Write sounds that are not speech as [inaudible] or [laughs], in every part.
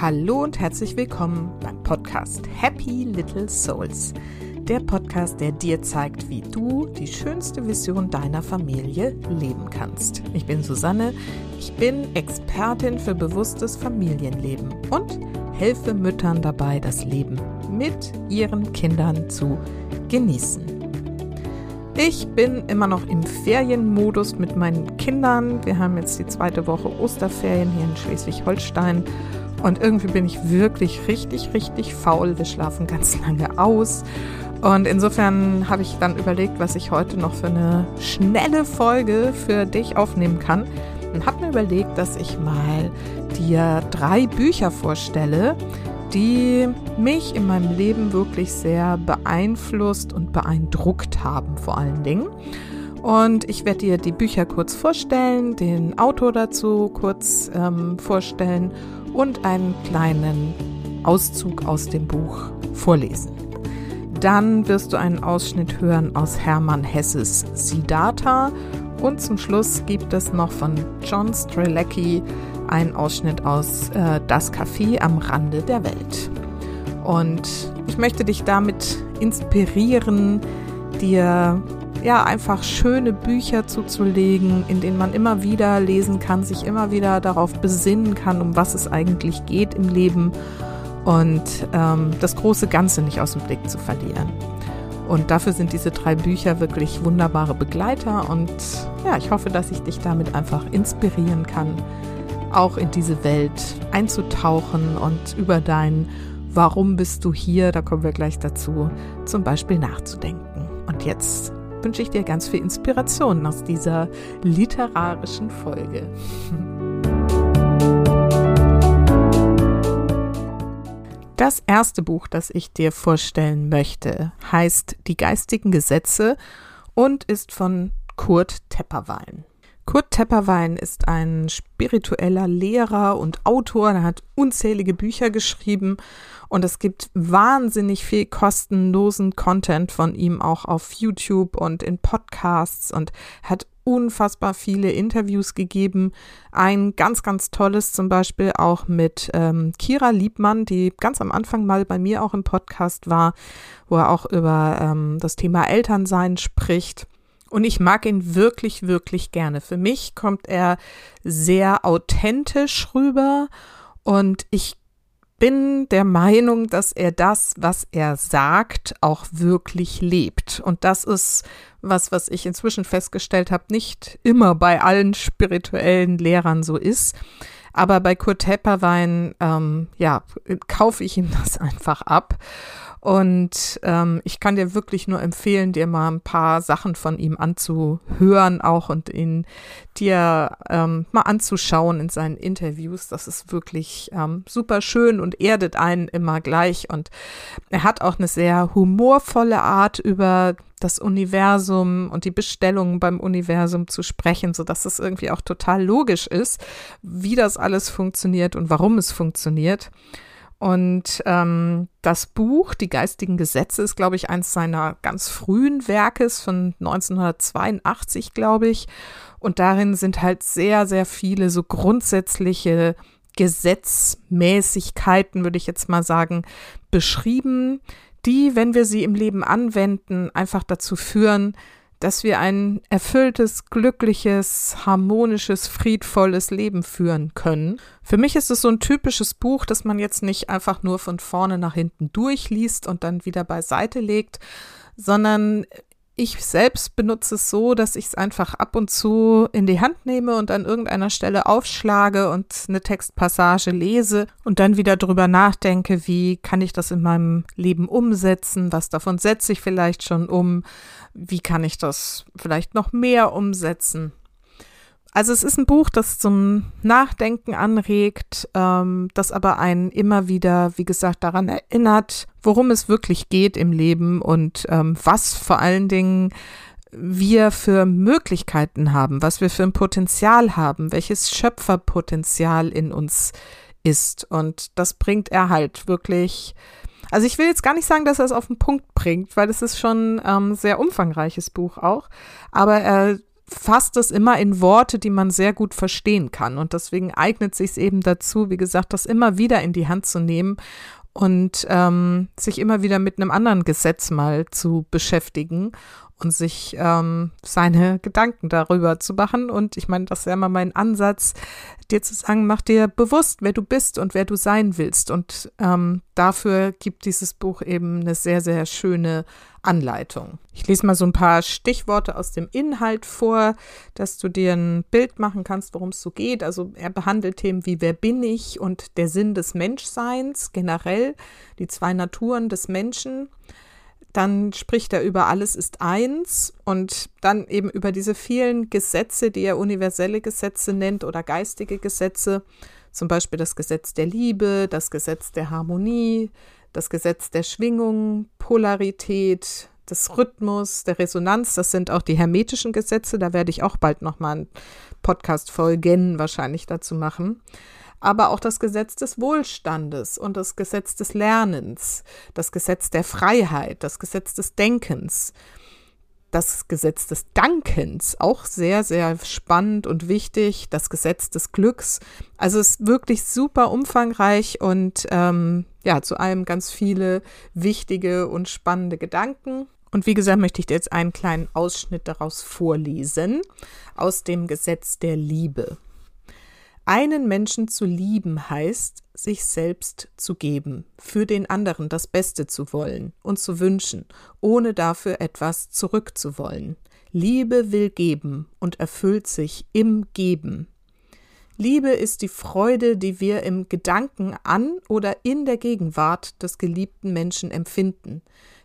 Hallo und herzlich willkommen beim Podcast Happy Little Souls. Der Podcast, der dir zeigt, wie du die schönste Vision deiner Familie leben kannst. Ich bin Susanne, ich bin Expertin für bewusstes Familienleben und helfe Müttern dabei, das Leben mit ihren Kindern zu genießen. Ich bin immer noch im Ferienmodus mit meinen Kindern. Wir haben jetzt die zweite Woche Osterferien hier in Schleswig-Holstein und irgendwie bin ich wirklich richtig, richtig faul. Wir schlafen ganz lange aus. Und insofern habe ich dann überlegt, was ich heute noch für eine schnelle Folge für dich aufnehmen kann. Und habe mir überlegt, dass ich mal dir drei Bücher vorstelle, die mich in meinem Leben wirklich sehr beeinflusst und beeindruckt haben, vor allen Dingen. Und ich werde dir die Bücher kurz vorstellen, den Autor dazu kurz ähm, vorstellen und einen kleinen Auszug aus dem Buch vorlesen. Dann wirst du einen Ausschnitt hören aus Hermann Hesses Siddhartha und zum Schluss gibt es noch von John Strelecki einen Ausschnitt aus äh, Das Café am Rande der Welt. Und ich möchte dich damit inspirieren, dir ja, einfach schöne Bücher zuzulegen, in denen man immer wieder lesen kann, sich immer wieder darauf besinnen kann, um was es eigentlich geht im Leben und ähm, das große Ganze nicht aus dem Blick zu verlieren. Und dafür sind diese drei Bücher wirklich wunderbare Begleiter und ja, ich hoffe, dass ich dich damit einfach inspirieren kann, auch in diese Welt einzutauchen und über dein Warum bist du hier, da kommen wir gleich dazu, zum Beispiel nachzudenken. Und jetzt wünsche ich dir ganz viel Inspiration aus dieser literarischen Folge. Das erste Buch, das ich dir vorstellen möchte, heißt Die geistigen Gesetze und ist von Kurt Tepperwein. Kurt Tepperwein ist ein spiritueller Lehrer und Autor. Er hat unzählige Bücher geschrieben und es gibt wahnsinnig viel kostenlosen Content von ihm auch auf YouTube und in Podcasts und hat unfassbar viele Interviews gegeben. Ein ganz, ganz tolles zum Beispiel auch mit ähm, Kira Liebmann, die ganz am Anfang mal bei mir auch im Podcast war, wo er auch über ähm, das Thema Elternsein spricht. Und ich mag ihn wirklich, wirklich gerne. Für mich kommt er sehr authentisch rüber und ich bin der Meinung, dass er das, was er sagt, auch wirklich lebt. Und das ist was, was ich inzwischen festgestellt habe, nicht immer bei allen spirituellen Lehrern so ist. Aber bei Kurt Tepperwein, ähm, ja, kaufe ich ihm das [laughs] einfach ab. Und ähm, ich kann dir wirklich nur empfehlen, dir mal ein paar Sachen von ihm anzuhören auch und ihn dir ähm, mal anzuschauen in seinen Interviews. Das ist wirklich ähm, super schön und erdet einen immer gleich. Und er hat auch eine sehr humorvolle Art über das Universum und die Bestellungen beim Universum zu sprechen, so dass es irgendwie auch total logisch ist, wie das alles funktioniert und warum es funktioniert. Und ähm, das Buch Die geistigen Gesetze ist, glaube ich, eines seiner ganz frühen Werkes von 1982, glaube ich. Und darin sind halt sehr, sehr viele so grundsätzliche Gesetzmäßigkeiten, würde ich jetzt mal sagen, beschrieben, die, wenn wir sie im Leben anwenden, einfach dazu führen, dass wir ein erfülltes, glückliches, harmonisches, friedvolles Leben führen können. Für mich ist es so ein typisches Buch, das man jetzt nicht einfach nur von vorne nach hinten durchliest und dann wieder beiseite legt, sondern ich selbst benutze es so, dass ich es einfach ab und zu in die Hand nehme und an irgendeiner Stelle aufschlage und eine Textpassage lese und dann wieder drüber nachdenke, wie kann ich das in meinem Leben umsetzen, was davon setze ich vielleicht schon um, wie kann ich das vielleicht noch mehr umsetzen. Also es ist ein Buch, das zum Nachdenken anregt, ähm, das aber einen immer wieder, wie gesagt, daran erinnert, worum es wirklich geht im Leben und ähm, was vor allen Dingen wir für Möglichkeiten haben, was wir für ein Potenzial haben, welches Schöpferpotenzial in uns ist. Und das bringt er halt wirklich. Also ich will jetzt gar nicht sagen, dass er es auf den Punkt bringt, weil es ist schon ähm, sehr umfangreiches Buch auch. Aber er fasst es immer in Worte, die man sehr gut verstehen kann. Und deswegen eignet sich es eben dazu, wie gesagt, das immer wieder in die Hand zu nehmen und ähm, sich immer wieder mit einem anderen Gesetz mal zu beschäftigen und sich ähm, seine Gedanken darüber zu machen. Und ich meine, das ist ja immer mein Ansatz, dir zu sagen, mach dir bewusst, wer du bist und wer du sein willst. Und ähm, dafür gibt dieses Buch eben eine sehr, sehr schöne Anleitung. Ich lese mal so ein paar Stichworte aus dem Inhalt vor, dass du dir ein Bild machen kannst, worum es so geht. Also er behandelt Themen wie wer bin ich und der Sinn des Menschseins generell, die zwei Naturen des Menschen. Dann spricht er über alles ist eins und dann eben über diese vielen Gesetze, die er universelle Gesetze nennt oder geistige Gesetze, zum Beispiel das Gesetz der Liebe, das Gesetz der Harmonie, das Gesetz der Schwingung, Polarität, des Rhythmus, der Resonanz. Das sind auch die hermetischen Gesetze. Da werde ich auch bald nochmal einen Podcast-Folgen wahrscheinlich dazu machen aber auch das Gesetz des Wohlstandes und das Gesetz des Lernens, das Gesetz der Freiheit, das Gesetz des Denkens, das Gesetz des Dankens, auch sehr, sehr spannend und wichtig, das Gesetz des Glücks. Also es ist wirklich super umfangreich und ähm, ja, zu allem ganz viele wichtige und spannende Gedanken. Und wie gesagt, möchte ich dir jetzt einen kleinen Ausschnitt daraus vorlesen aus dem Gesetz der Liebe. Einen Menschen zu lieben heißt, sich selbst zu geben, für den anderen das Beste zu wollen und zu wünschen, ohne dafür etwas zurückzuwollen. Liebe will geben und erfüllt sich im Geben. Liebe ist die Freude, die wir im Gedanken an oder in der Gegenwart des geliebten Menschen empfinden,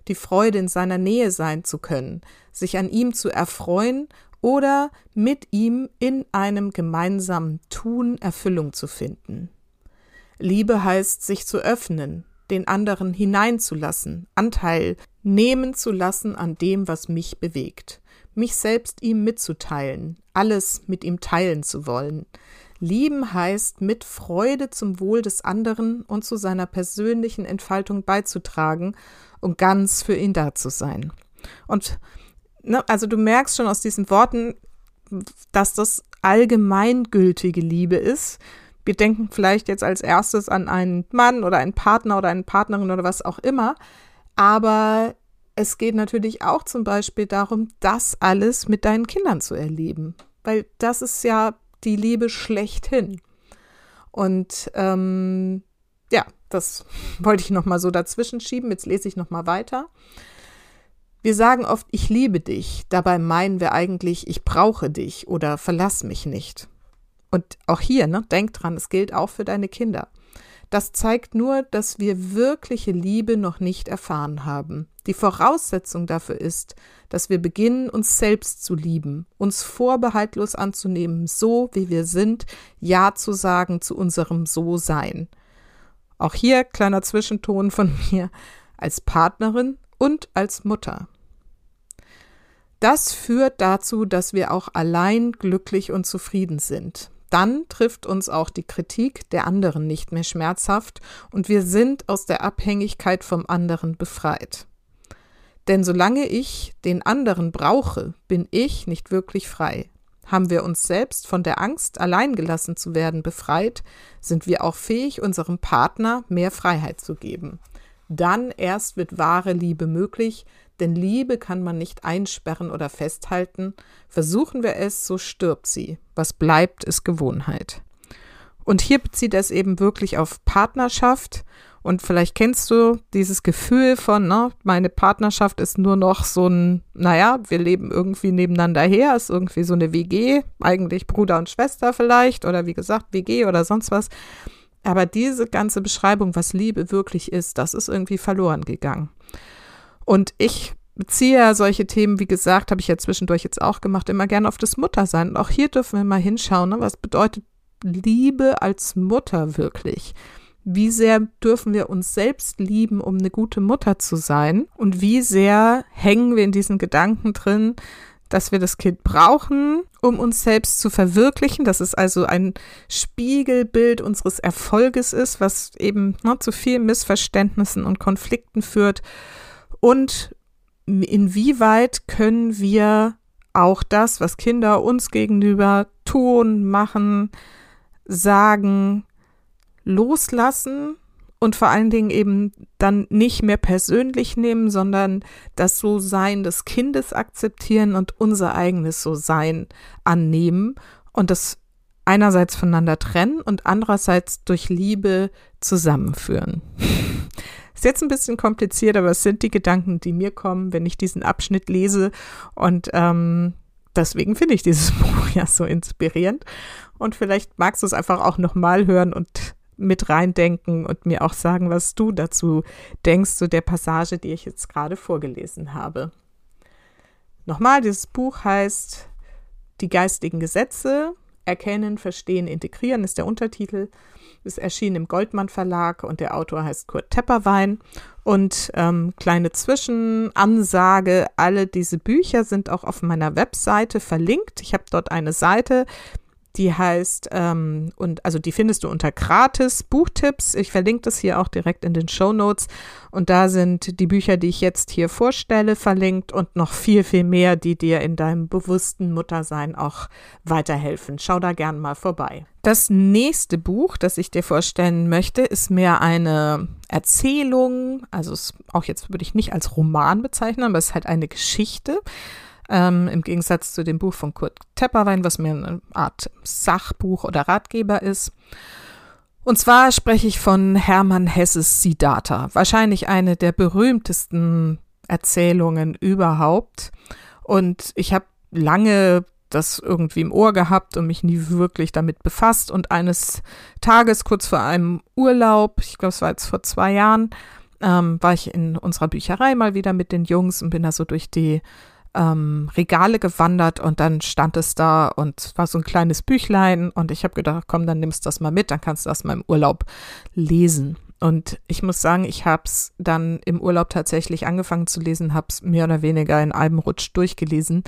die Freude in seiner Nähe sein zu können, sich an ihm zu erfreuen oder mit ihm in einem gemeinsamen Tun Erfüllung zu finden. Liebe heißt, sich zu öffnen, den anderen hineinzulassen, Anteil nehmen zu lassen an dem, was mich bewegt, mich selbst ihm mitzuteilen, alles mit ihm teilen zu wollen. Lieben heißt, mit Freude zum Wohl des anderen und zu seiner persönlichen Entfaltung beizutragen und ganz für ihn da zu sein. Und ne, also du merkst schon aus diesen Worten, dass das allgemeingültige Liebe ist. Wir denken vielleicht jetzt als erstes an einen Mann oder einen Partner oder eine Partnerin oder was auch immer. Aber es geht natürlich auch zum Beispiel darum, das alles mit deinen Kindern zu erleben. Weil das ist ja die Liebe schlechthin. Und ähm, ja, das [laughs] wollte ich nochmal so dazwischen schieben. Jetzt lese ich nochmal weiter. Wir sagen oft, ich liebe dich, dabei meinen wir eigentlich, ich brauche dich oder verlass mich nicht. Und auch hier, ne, denk dran, es gilt auch für deine Kinder. Das zeigt nur, dass wir wirkliche Liebe noch nicht erfahren haben. Die Voraussetzung dafür ist, dass wir beginnen, uns selbst zu lieben, uns vorbehaltlos anzunehmen, so wie wir sind, Ja zu sagen zu unserem So-Sein. Auch hier kleiner Zwischenton von [laughs] mir als Partnerin und als Mutter. Das führt dazu, dass wir auch allein glücklich und zufrieden sind. Dann trifft uns auch die Kritik der anderen nicht mehr schmerzhaft und wir sind aus der Abhängigkeit vom anderen befreit. Denn solange ich den anderen brauche, bin ich nicht wirklich frei. Haben wir uns selbst von der Angst, allein gelassen zu werden, befreit, sind wir auch fähig, unserem Partner mehr Freiheit zu geben. Dann erst wird wahre Liebe möglich, denn Liebe kann man nicht einsperren oder festhalten. Versuchen wir es, so stirbt sie. Was bleibt, ist Gewohnheit. Und hier bezieht es eben wirklich auf Partnerschaft. Und vielleicht kennst du dieses Gefühl von, ne, meine Partnerschaft ist nur noch so ein, naja, wir leben irgendwie nebeneinander her, ist irgendwie so eine WG, eigentlich Bruder und Schwester vielleicht, oder wie gesagt, WG oder sonst was. Aber diese ganze Beschreibung, was Liebe wirklich ist, das ist irgendwie verloren gegangen. Und ich beziehe ja solche Themen, wie gesagt, habe ich ja zwischendurch jetzt auch gemacht, immer gerne auf das Muttersein. Und auch hier dürfen wir mal hinschauen, ne? was bedeutet Liebe als Mutter wirklich? Wie sehr dürfen wir uns selbst lieben, um eine gute Mutter zu sein? Und wie sehr hängen wir in diesen Gedanken drin, dass wir das Kind brauchen, um uns selbst zu verwirklichen, dass es also ein Spiegelbild unseres Erfolges ist, was eben ne, zu vielen Missverständnissen und Konflikten führt und inwieweit können wir auch das, was Kinder uns gegenüber tun, machen, sagen, loslassen und vor allen Dingen eben dann nicht mehr persönlich nehmen, sondern das So-Sein des Kindes akzeptieren und unser eigenes So-Sein annehmen und das einerseits voneinander trennen und andererseits durch Liebe zusammenführen. Ist jetzt ein bisschen kompliziert, aber es sind die Gedanken, die mir kommen, wenn ich diesen Abschnitt lese. Und ähm, deswegen finde ich dieses [laughs] Buch ja so inspirierend. Und vielleicht magst du es einfach auch nochmal hören und mit reindenken und mir auch sagen, was du dazu denkst zu der Passage, die ich jetzt gerade vorgelesen habe. Nochmal, dieses Buch heißt Die geistigen Gesetze, Erkennen, Verstehen, Integrieren ist der Untertitel. Ist erschienen im Goldmann Verlag und der Autor heißt Kurt Tepperwein. Und ähm, kleine Zwischenansage, alle diese Bücher sind auch auf meiner Webseite verlinkt. Ich habe dort eine Seite, die heißt, ähm, und also die findest du unter gratis Buchtipps. Ich verlinke das hier auch direkt in den Show Notes. Und da sind die Bücher, die ich jetzt hier vorstelle, verlinkt und noch viel, viel mehr, die dir in deinem bewussten Muttersein auch weiterhelfen. Schau da gern mal vorbei. Das nächste Buch, das ich dir vorstellen möchte, ist mehr eine Erzählung. Also es, auch jetzt würde ich nicht als Roman bezeichnen, aber es ist halt eine Geschichte ähm, Im Gegensatz zu dem Buch von Kurt Tepperwein, was mir eine Art Sachbuch oder Ratgeber ist. Und zwar spreche ich von Hermann Hesses Siddhartha, wahrscheinlich eine der berühmtesten Erzählungen überhaupt. Und ich habe lange das irgendwie im Ohr gehabt und mich nie wirklich damit befasst. Und eines Tages, kurz vor einem Urlaub, ich glaube, es war jetzt vor zwei Jahren, ähm, war ich in unserer Bücherei mal wieder mit den Jungs und bin da so durch die ähm, Regale gewandert und dann stand es da und war so ein kleines Büchlein und ich habe gedacht, komm, dann nimmst du das mal mit, dann kannst du das mal im Urlaub lesen. Und ich muss sagen, ich habe es dann im Urlaub tatsächlich angefangen zu lesen, habe es mehr oder weniger in einem Rutsch durchgelesen,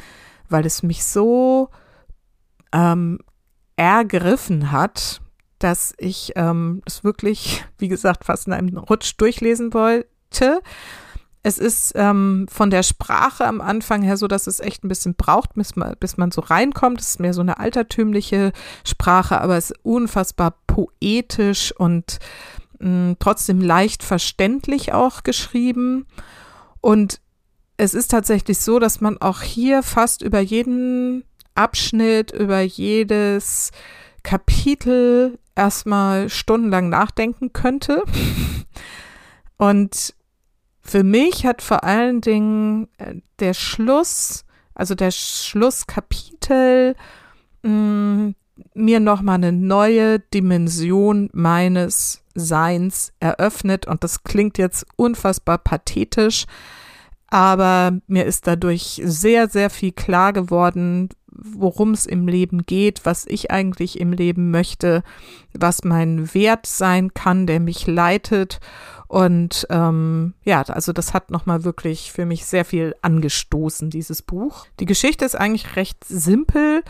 weil es mich so ähm, ergriffen hat, dass ich ähm, es wirklich, [laughs] wie gesagt, fast in einem Rutsch durchlesen wollte es ist ähm, von der Sprache am Anfang her so, dass es echt ein bisschen braucht, bis man, bis man so reinkommt. Es ist mehr so eine altertümliche Sprache, aber es ist unfassbar poetisch und mh, mm, trotzdem leicht verständlich auch geschrieben. Und es ist tatsächlich so, dass man auch hier fast über jeden Abschnitt, über jedes Kapitel erstmal stundenlang nachdenken könnte. [laughs] Und für mich hat vor allen Dingen äh, der Schluss, also der Schlusskapitel, mm, mir nochmal eine neue Dimension meines Seins eröffnet. Und das klingt jetzt unfassbar pathetisch, aber mir ist dadurch sehr, sehr viel klar geworden, worum es im Leben geht, was ich eigentlich im Leben möchte, was mein Wert sein kann, der mich leitet und ähm, ja, also das hat nochmal wirklich für mich sehr viel angestoßen, dieses Buch. Die Geschichte ist eigentlich recht simpel,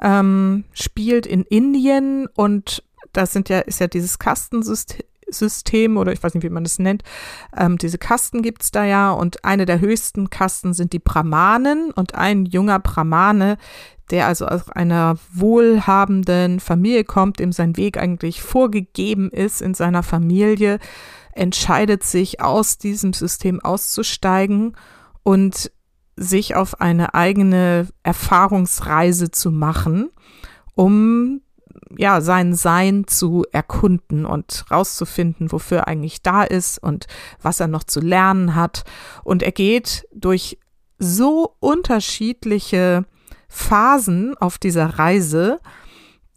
ähm, spielt in Indien und das sind ja, ist ja dieses Kastensystem. System oder ich weiß nicht, wie man das nennt. Ähm, diese Kasten gibt's da ja und eine der höchsten Kasten sind die Brahmanen und ein junger Brahmane, der also aus einer wohlhabenden Familie kommt, dem sein Weg eigentlich vorgegeben ist in seiner Familie, entscheidet sich, aus diesem System auszusteigen und sich auf eine eigene Erfahrungsreise zu machen, um ja, sein Sein zu erkunden und rauszufinden, wofür er eigentlich da ist und was er noch zu lernen hat. Und er geht durch so unterschiedliche Phasen auf dieser Reise,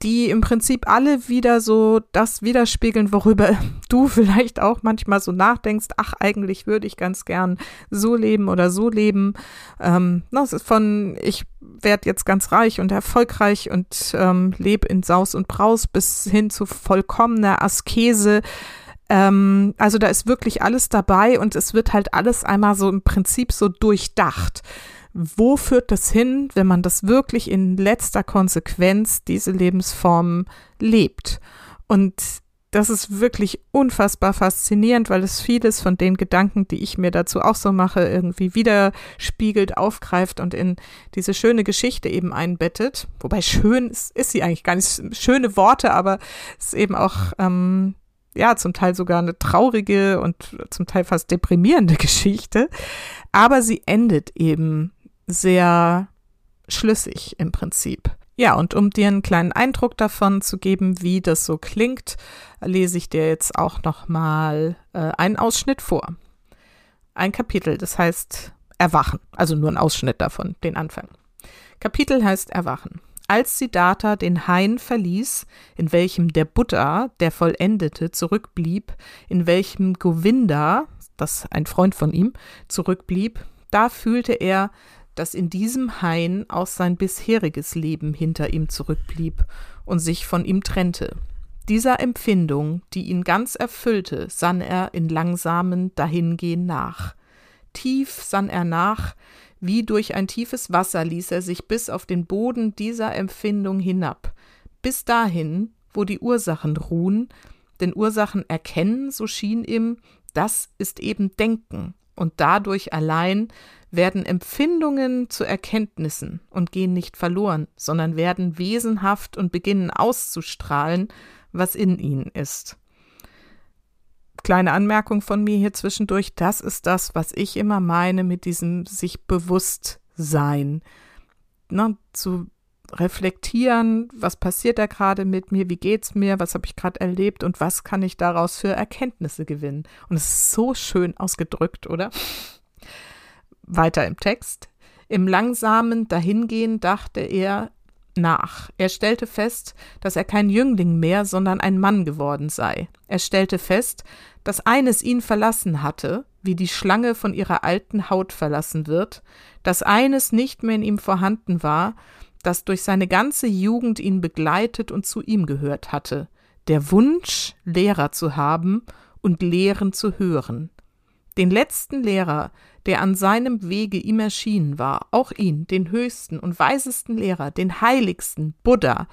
die im Prinzip alle wieder so das widerspiegeln, worüber [laughs] du vielleicht auch manchmal so nachdenkst, ach, eigentlich würde ich ganz gern so leben oder so leben. Ähm, das ist von, ich werde jetzt ganz reich und erfolgreich und ähm, lebe in Saus und Braus bis hin zu vollkommener Askese. Ähm, also da ist wirklich alles dabei und es wird halt alles einmal so im Prinzip so durchdacht wo führt das hin, wenn man das wirklich in letzter Konsequenz, diese Lebensform lebt? Und das ist wirklich unfassbar faszinierend, weil es vieles von den Gedanken, die ich mir dazu auch so mache, irgendwie widerspiegelt, aufgreift und in diese schöne Geschichte eben einbettet. Wobei schön ist, ist sie eigentlich gar nicht schöne Worte, aber es ist eben auch ähm, ja zum Teil sogar eine traurige und zum Teil fast deprimierende [laughs] Geschichte. Aber sie endet eben sehr schlüssig im Prinzip. Ja, und um dir einen kleinen Eindruck davon zu geben, wie das so klingt, lese ich dir jetzt auch noch mal äh, einen Ausschnitt vor. Ein Kapitel, das heißt Erwachen, also nur ein Ausschnitt davon, den Anfang. Kapitel heißt Erwachen. Als Siddhartha den Hain verließ, in welchem der Buddha, der Vollendete, zurückblieb, in welchem Govinda, das ein Freund von ihm, zurückblieb, da fühlte er, dass in diesem Hain auch sein bisheriges Leben hinter ihm zurückblieb und sich von ihm trennte. Dieser Empfindung, die ihn ganz erfüllte, sann er in langsamen Dahingehen nach. Tief sann er nach, wie durch ein tiefes Wasser ließ er sich bis auf den Boden dieser Empfindung hinab, bis dahin, wo die Ursachen ruhen, denn Ursachen erkennen, so schien ihm, das ist eben Denken, und dadurch allein werden Empfindungen zu Erkenntnissen und gehen nicht verloren, sondern werden wesenhaft und beginnen auszustrahlen, was in ihnen ist. Kleine Anmerkung von mir hier zwischendurch, das ist das, was ich immer meine mit diesem sich bewusst sein. Ne, zu reflektieren, was passiert da gerade mit mir, wie geht's mir, was habe ich gerade erlebt und was kann ich daraus für Erkenntnisse gewinnen. Und es ist so schön ausgedrückt, oder? Weiter im Text. Im langsamen Dahingehen dachte er nach. Er stellte fest, dass er kein Jüngling mehr, sondern ein Mann geworden sei. Er stellte fest, dass eines ihn verlassen hatte, wie die Schlange von ihrer alten Haut verlassen wird, dass eines nicht mehr in ihm vorhanden war, das durch seine ganze Jugend ihn begleitet und zu ihm gehört hatte, der Wunsch, Lehrer zu haben und Lehren zu hören. Den letzten Lehrer, der an seinem Wege ihm erschienen war, auch ihn, den höchsten und weisesten Lehrer, den heiligsten Buddha,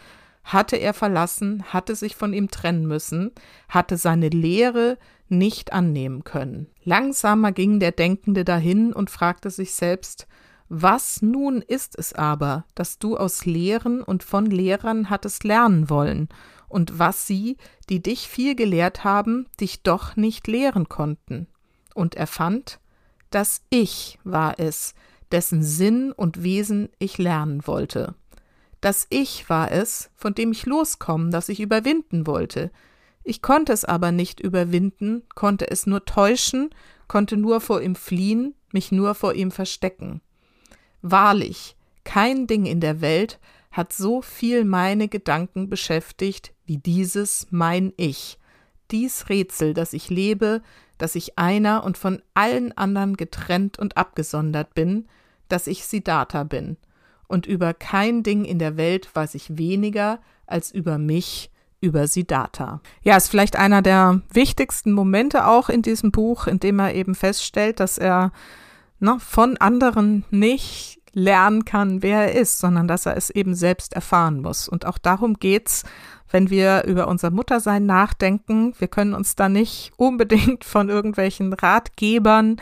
hatte er verlassen, hatte sich von ihm trennen müssen, hatte seine Lehre nicht annehmen können. Langsamer ging der Denkende dahin und fragte sich selbst, was nun ist es aber, dass du aus Lehren und von Lehrern hattest lernen wollen, und was sie, die dich viel gelehrt haben, dich doch nicht lehren konnten? Und er fand, das Ich war es, dessen Sinn und Wesen ich lernen wollte. Das Ich war es, von dem ich loskommen, das ich überwinden wollte. Ich konnte es aber nicht überwinden, konnte es nur täuschen, konnte nur vor ihm fliehen, mich nur vor ihm verstecken. Wahrlich, kein Ding in der Welt hat so viel meine Gedanken beschäftigt wie dieses mein Ich, dies Rätsel, das ich lebe, dass ich einer und von allen anderen getrennt und abgesondert bin, dass ich Siddhartha bin. Und über kein Ding in der Welt weiß ich weniger als über mich, über Siddhartha. Ja, ist vielleicht einer der wichtigsten Momente auch in diesem Buch, in dem er eben feststellt, dass er ne, von anderen nicht lernen kann, wer er ist, sondern dass er es eben selbst erfahren muss. Und auch darum geht's, wenn wir über unser Muttersein nachdenken. Wir können uns da nicht unbedingt von irgendwelchen Ratgebern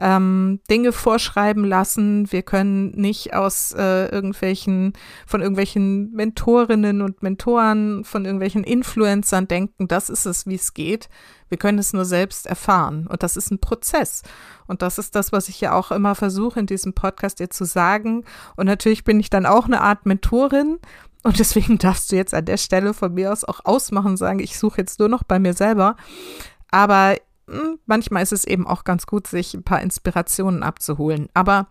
ähm, Dinge vorschreiben lassen. Wir können nicht aus äh, irgendwelchen, von irgendwelchen Mentorinnen und Mentoren, von irgendwelchen Influencern denken, das ist es, wie es geht. Wir können es nur selbst erfahren. Und das ist ein Prozess. Und das ist das, was ich ja auch immer versuche, in diesem Podcast dir zu sagen. Und natürlich bin ich dann auch eine Art Mentorin. Und deswegen darfst du jetzt an der Stelle von mir aus auch ausmachen, sagen, ich suche jetzt nur noch bei mir selber. Aber hm, manchmal ist es eben auch ganz gut, sich ein paar Inspirationen abzuholen. Aber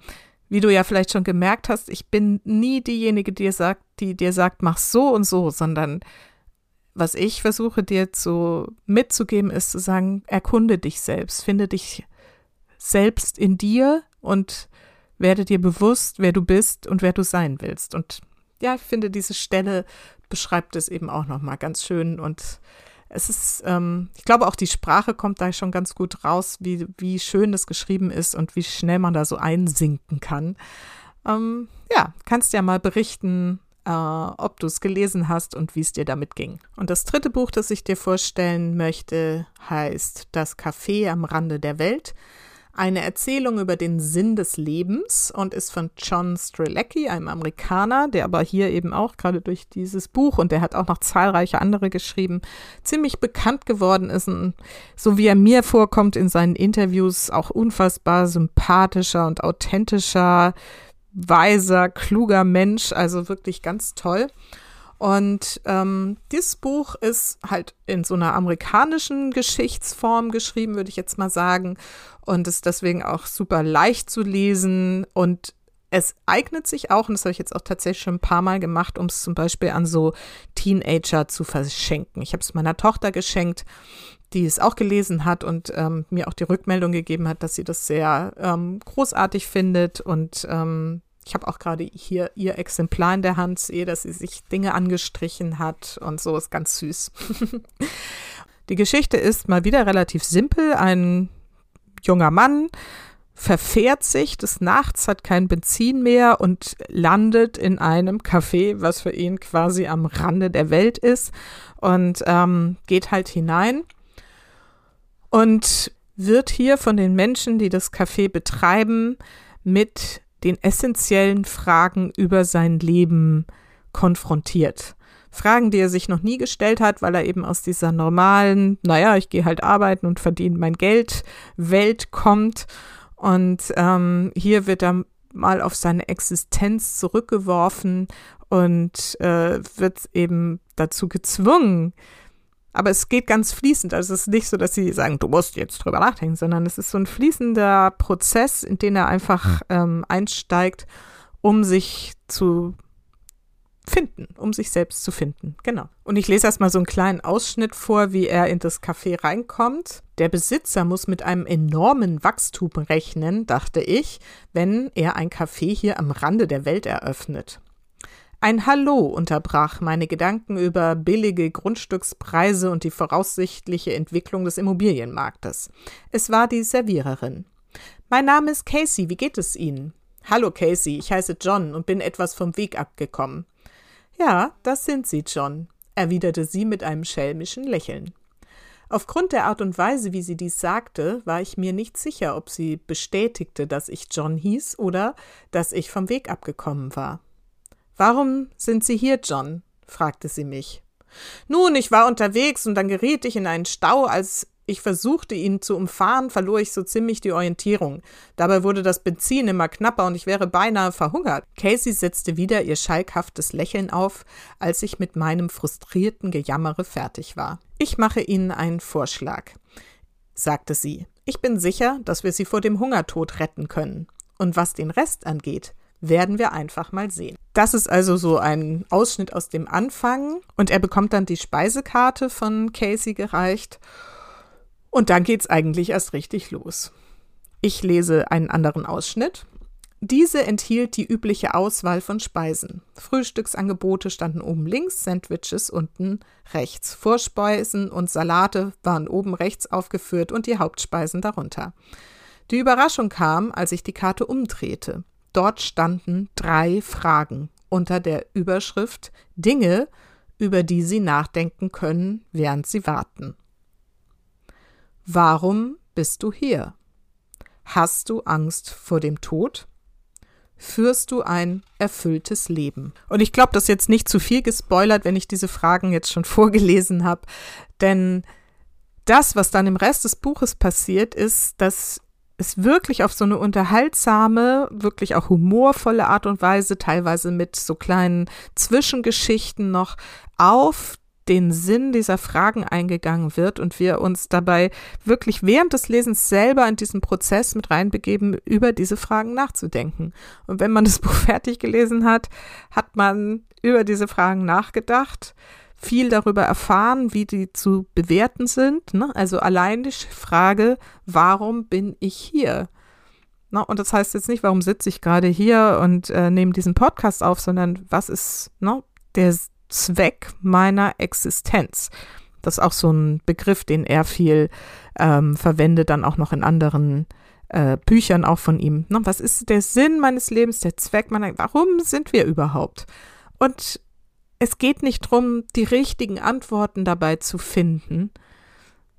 wie du ja vielleicht schon gemerkt hast, ich bin nie diejenige, die dir sagt, die dir sagt, mach so und so, sondern was ich versuche dir zu mitzugeben, ist zu sagen, erkunde dich selbst, finde dich selbst in dir und werde dir bewusst, wer du bist und wer du sein willst. Und ja, ich finde, diese Stelle beschreibt es eben auch nochmal ganz schön und es ist, ähm, ich glaube auch die Sprache kommt da schon ganz gut raus, wie, wie schön das geschrieben ist und wie schnell man da so einsinken kann. Ähm, ja, kannst ja mal berichten, äh, ob du es gelesen hast und wie es dir damit ging. Und das dritte Buch, das ich dir vorstellen möchte, heißt Das Café am Rande der Welt eine Erzählung über den Sinn des Lebens und ist von John Strelecki, einem Amerikaner, der aber hier eben auch gerade durch dieses Buch und der hat auch noch zahlreiche andere geschrieben, ziemlich bekannt geworden ist. Und so wie er mir vorkommt in seinen Interviews, auch unfassbar sympathischer und authentischer, weiser, kluger Mensch, also wirklich ganz toll. Und ähm, dieses Buch ist halt in so einer amerikanischen Geschichtsform geschrieben, würde ich jetzt mal sagen. Und ist deswegen auch super leicht zu lesen. Und es eignet sich auch, und das habe ich jetzt auch tatsächlich schon ein paar Mal gemacht, um es zum Beispiel an so Teenager zu verschenken. Ich habe es meiner Tochter geschenkt, die es auch gelesen hat und ähm, mir auch die Rückmeldung gegeben hat, dass sie das sehr ähm, großartig findet und ähm, ich habe auch gerade hier ihr Exemplar in der Hand, sehe, dass sie sich Dinge angestrichen hat und so ist ganz süß. [laughs] Die Geschichte ist mal wieder relativ simpel. Ein junger Mann verfährt sich des Nachts, hat kein Benzin mehr und landet in einem Café, was für ihn quasi am Rande der Welt ist und ähm, geht halt hinein und wird hier von den Menschen, die das Café betreiben, mit den essentiellen Fragen über sein Leben konfrontiert. Fragen, die er sich noch nie gestellt hat, weil er eben aus dieser normalen, naja, ich gehe halt arbeiten und verdiene mein Geld, Welt kommt. Und ähm, hier wird er mal auf seine Existenz zurückgeworfen und äh, wird eben dazu gezwungen, aber es geht ganz fließend. Also es ist nicht so, dass sie sagen, du musst jetzt drüber nachdenken, sondern es ist so ein fließender Prozess, in den er einfach ähm, einsteigt, um sich zu finden, um sich selbst zu finden. Genau. Und ich lese erstmal so einen kleinen Ausschnitt vor, wie er in das Café reinkommt. Der Besitzer muss mit einem enormen Wachstum rechnen, dachte ich, wenn er ein Café hier am Rande der Welt eröffnet. Ein Hallo unterbrach meine Gedanken über billige Grundstückspreise und die voraussichtliche Entwicklung des Immobilienmarktes. Es war die Serviererin. Mein Name ist Casey, wie geht es Ihnen? Hallo Casey, ich heiße John und bin etwas vom Weg abgekommen. Ja, das sind Sie, John, erwiderte sie mit einem schelmischen Lächeln. Aufgrund der Art und Weise, wie sie dies sagte, war ich mir nicht sicher, ob sie bestätigte, dass ich John hieß oder dass ich vom Weg abgekommen war. Warum sind Sie hier, John? fragte sie mich. Nun, ich war unterwegs und dann geriet ich in einen Stau, als ich versuchte, ihn zu umfahren, verlor ich so ziemlich die Orientierung. Dabei wurde das Benzin immer knapper und ich wäre beinahe verhungert. Casey setzte wieder ihr schalkhaftes Lächeln auf, als ich mit meinem frustrierten Gejammere fertig war. Ich mache Ihnen einen Vorschlag, sagte sie. Ich bin sicher, dass wir Sie vor dem Hungertod retten können. Und was den Rest angeht, werden wir einfach mal sehen. Das ist also so ein Ausschnitt aus dem Anfang und er bekommt dann die Speisekarte von Casey gereicht und dann geht's eigentlich erst richtig los. Ich lese einen anderen Ausschnitt. Diese enthielt die übliche Auswahl von Speisen. Frühstücksangebote standen oben links, Sandwiches unten rechts. Vorspeisen und Salate waren oben rechts aufgeführt und die Hauptspeisen darunter. Die Überraschung kam, als ich die Karte umdrehte. Dort standen drei Fragen unter der Überschrift Dinge, über die Sie nachdenken können, während Sie warten. Warum bist du hier? Hast du Angst vor dem Tod? Führst du ein erfülltes Leben? Und ich glaube, das ist jetzt nicht zu viel gespoilert, wenn ich diese Fragen jetzt schon [laughs] vorgelesen habe, denn das, was dann im Rest des Buches passiert, ist, dass es wirklich auf so eine unterhaltsame, wirklich auch humorvolle Art und Weise, teilweise mit so kleinen Zwischengeschichten noch auf den Sinn dieser Fragen eingegangen wird und wir uns dabei wirklich während des Lesens selber in diesen Prozess mit reinbegeben, über diese Fragen nachzudenken. Und wenn man das [laughs] Buch fertig gelesen hat, hat man über diese Fragen nachgedacht, viel darüber erfahren, wie die zu bewerten sind. Ne? Also allein die Frage, warum bin ich hier? Ne? Und das heißt jetzt nicht, warum sitze ich gerade hier und äh, nehme diesen Podcast auf, sondern was ist ne, der Zweck meiner Existenz? Das ist auch so ein Begriff, den er viel ähm, verwendet, dann auch noch in anderen äh, Büchern auch von ihm. Ne? Was ist der Sinn meines Lebens, der Zweck meiner, warum sind wir überhaupt? Und es geht nicht darum, die richtigen Antworten dabei zu finden,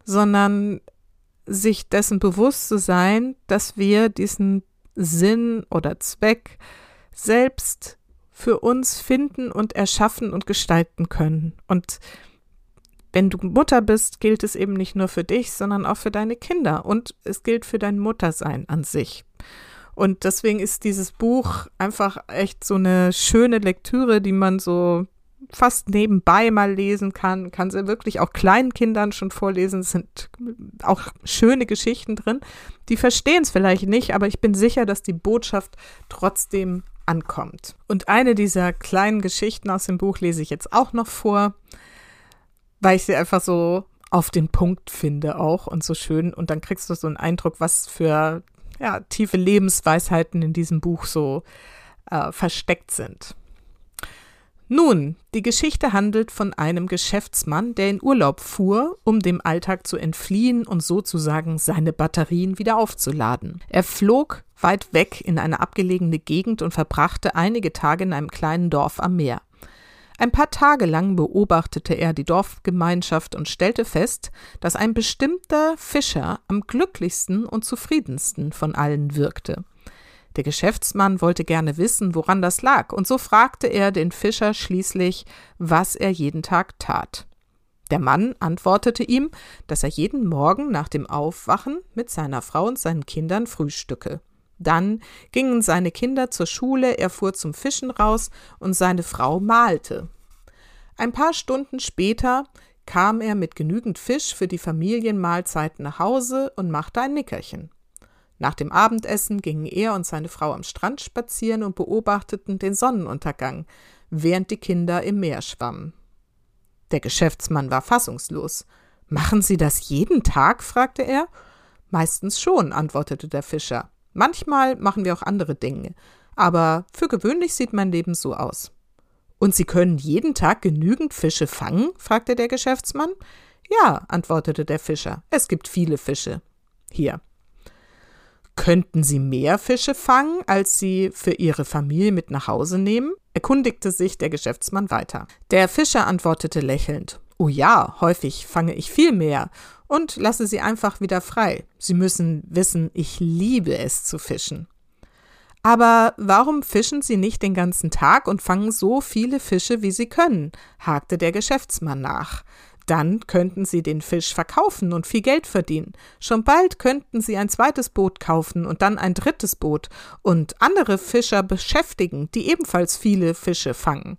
sondern sich dessen bewusst zu sein, dass wir diesen Sinn oder Zweck selbst für uns finden und erschaffen und gestalten können. Und wenn du Mutter bist, gilt es eben nicht nur für dich, sondern auch für deine Kinder und es gilt für dein Muttersein an sich. Und deswegen ist dieses Buch einfach echt so eine schöne Lektüre, die man so fast nebenbei mal lesen kann, kann sie wirklich auch kleinen Kindern schon vorlesen. Es sind auch schöne Geschichten drin. Die verstehen es vielleicht nicht, aber ich bin sicher, dass die Botschaft trotzdem ankommt. Und eine dieser kleinen Geschichten aus dem Buch lese ich jetzt auch noch vor, weil ich sie einfach so auf den Punkt finde auch und so schön. Und dann kriegst du so einen Eindruck, was für ja, tiefe Lebensweisheiten in diesem Buch so äh, versteckt sind. Nun, die Geschichte handelt von einem Geschäftsmann, der in Urlaub fuhr, um dem Alltag zu entfliehen und sozusagen seine Batterien wieder aufzuladen. Er flog weit weg in eine abgelegene Gegend und verbrachte einige Tage in einem kleinen Dorf am Meer. Ein paar Tage lang beobachtete er die Dorfgemeinschaft und stellte fest, dass ein bestimmter Fischer am glücklichsten und zufriedensten von allen wirkte. Der Geschäftsmann wollte gerne wissen, woran das lag, und so fragte er den Fischer schließlich, was er jeden Tag tat. Der Mann antwortete ihm, dass er jeden Morgen nach dem Aufwachen mit seiner Frau und seinen Kindern frühstücke. Dann gingen seine Kinder zur Schule, er fuhr zum Fischen raus und seine Frau malte. Ein paar Stunden später kam er mit genügend Fisch für die Familienmahlzeit nach Hause und machte ein Nickerchen. Nach dem Abendessen gingen er und seine Frau am Strand spazieren und beobachteten den Sonnenuntergang, während die Kinder im Meer schwammen. Der Geschäftsmann war fassungslos. Machen Sie das jeden Tag? fragte er. Meistens schon, antwortete der Fischer. Manchmal machen wir auch andere Dinge, aber für gewöhnlich sieht mein Leben so aus. Und Sie können jeden Tag genügend Fische fangen? fragte der Geschäftsmann. Ja, antwortete der Fischer. Es gibt viele Fische. Hier, Könnten Sie mehr Fische fangen, als Sie für Ihre Familie mit nach Hause nehmen? erkundigte sich der Geschäftsmann weiter. Der Fischer antwortete lächelnd Oh ja, häufig fange ich viel mehr und lasse sie einfach wieder frei. Sie müssen wissen, ich liebe es zu fischen. Aber warum fischen Sie nicht den ganzen Tag und fangen so viele Fische, wie Sie können? hakte der Geschäftsmann nach. Dann könnten sie den Fisch verkaufen und viel Geld verdienen. Schon bald könnten sie ein zweites Boot kaufen und dann ein drittes Boot und andere Fischer beschäftigen, die ebenfalls viele Fische fangen.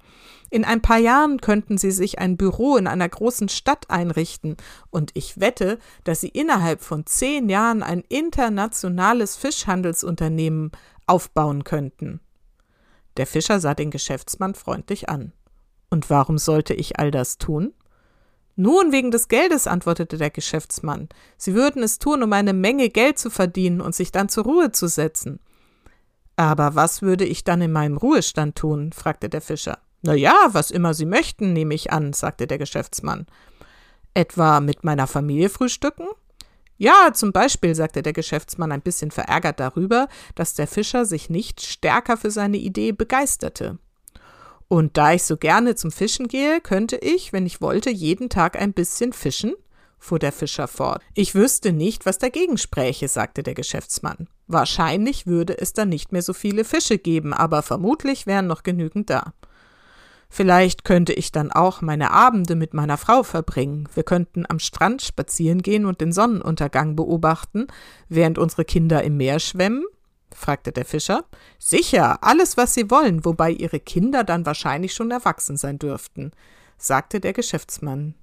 In ein paar Jahren könnten sie sich ein Büro in einer großen Stadt einrichten, und ich wette, dass sie innerhalb von zehn Jahren ein internationales Fischhandelsunternehmen aufbauen könnten. Der Fischer sah den Geschäftsmann freundlich an. Und warum sollte ich all das tun? Nun wegen des Geldes, antwortete der Geschäftsmann. Sie würden es tun, um eine Menge Geld zu verdienen und sich dann zur Ruhe zu setzen. Aber was würde ich dann in meinem Ruhestand tun? fragte der Fischer. Na ja, was immer Sie möchten, nehme ich an, sagte der Geschäftsmann. Etwa mit meiner Familie frühstücken? Ja, zum Beispiel, sagte der Geschäftsmann ein bisschen verärgert darüber, dass der Fischer sich nicht stärker für seine Idee begeisterte. Und da ich so gerne zum Fischen gehe, könnte ich, wenn ich wollte, jeden Tag ein bisschen fischen? fuhr der Fischer fort. Ich wüsste nicht, was dagegen spräche, sagte der Geschäftsmann. Wahrscheinlich würde es dann nicht mehr so viele Fische geben, aber vermutlich wären noch genügend da. Vielleicht könnte ich dann auch meine Abende mit meiner Frau verbringen. Wir könnten am Strand spazieren gehen und den Sonnenuntergang beobachten, während unsere Kinder im Meer schwemmen fragte der Fischer. Sicher, alles, was Sie wollen, wobei Ihre Kinder dann wahrscheinlich schon erwachsen sein dürften, sagte der Geschäftsmann.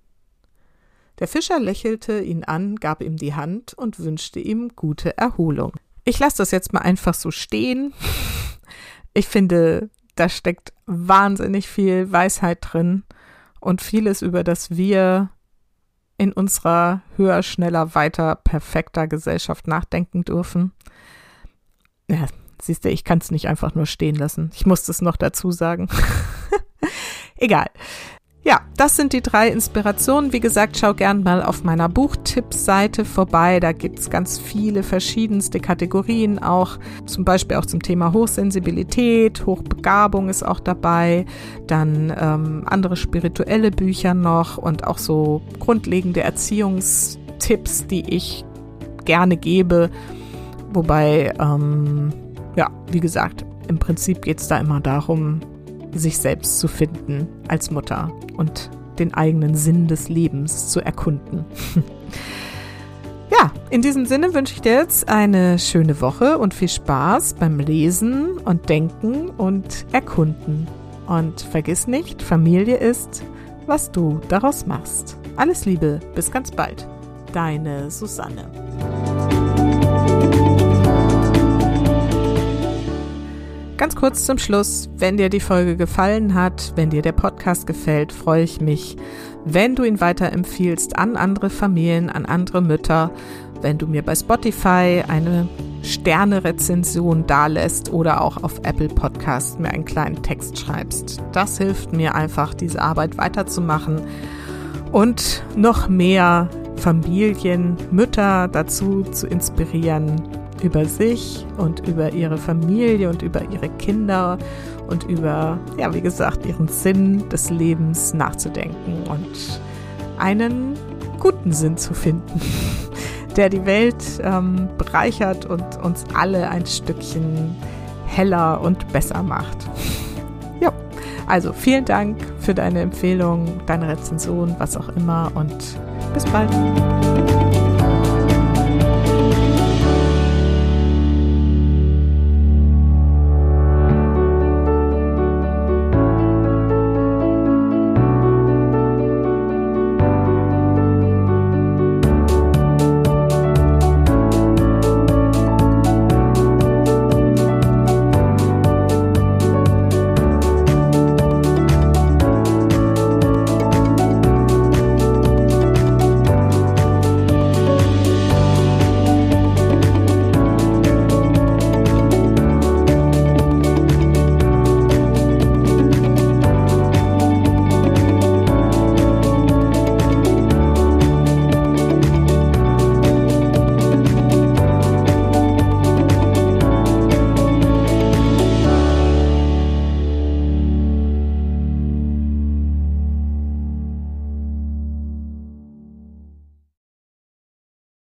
Der Fischer lächelte ihn an, gab ihm die Hand und wünschte ihm gute Erholung. Ich lasse das jetzt mal einfach so stehen. Ich finde, da steckt wahnsinnig viel Weisheit drin und vieles, über das wir in unserer höher, schneller, weiter, perfekter Gesellschaft nachdenken dürfen. Ja, siehst du, ich kann es nicht einfach nur stehen lassen. Ich muss es noch dazu sagen. [laughs] Egal. Ja, das sind die drei Inspirationen. Wie gesagt, schau gern mal auf meiner Buchtipps-Seite vorbei. Da gibt's ganz viele verschiedenste Kategorien, auch zum Beispiel auch zum Thema Hochsensibilität, Hochbegabung ist auch dabei, dann ähm, andere spirituelle Bücher noch und auch so grundlegende Erziehungstipps, die ich gerne gebe. Wobei, ähm, ja, wie gesagt, im Prinzip geht's da immer darum, sich selbst zu finden als Mutter und den eigenen Sinn des Lebens zu erkunden. [laughs] ja, in diesem Sinne wünsche ich dir jetzt eine schöne Woche und viel Spaß beim Lesen und Denken und Erkunden. Und vergiss nicht, Familie ist, was du daraus machst. Alles Liebe, bis ganz bald. Deine Susanne. Ganz kurz zum Schluss, wenn dir die Folge gefallen hat, wenn dir der Podcast gefällt, freue ich mich, wenn du ihn weiterempfiehlst an andere Familien, an andere Mütter, wenn du mir bei Spotify eine Sterne-Rezension dalässt oder auch auf Apple Podcast mir einen kleinen Text schreibst. Das hilft mir einfach, diese Arbeit weiterzumachen und noch mehr Familien, Mütter dazu zu inspirieren, über sich und über ihre Familie und über ihre Kinder und über, ja, wie gesagt, ihren Sinn des Lebens nachzudenken und einen guten Sinn zu finden, [laughs] der die Welt ähm, bereichert und uns alle ein Stückchen heller und besser macht. [laughs] Ja, also vielen Dank für deine Empfehlung, deine Rezension, was auch immer und bis bald.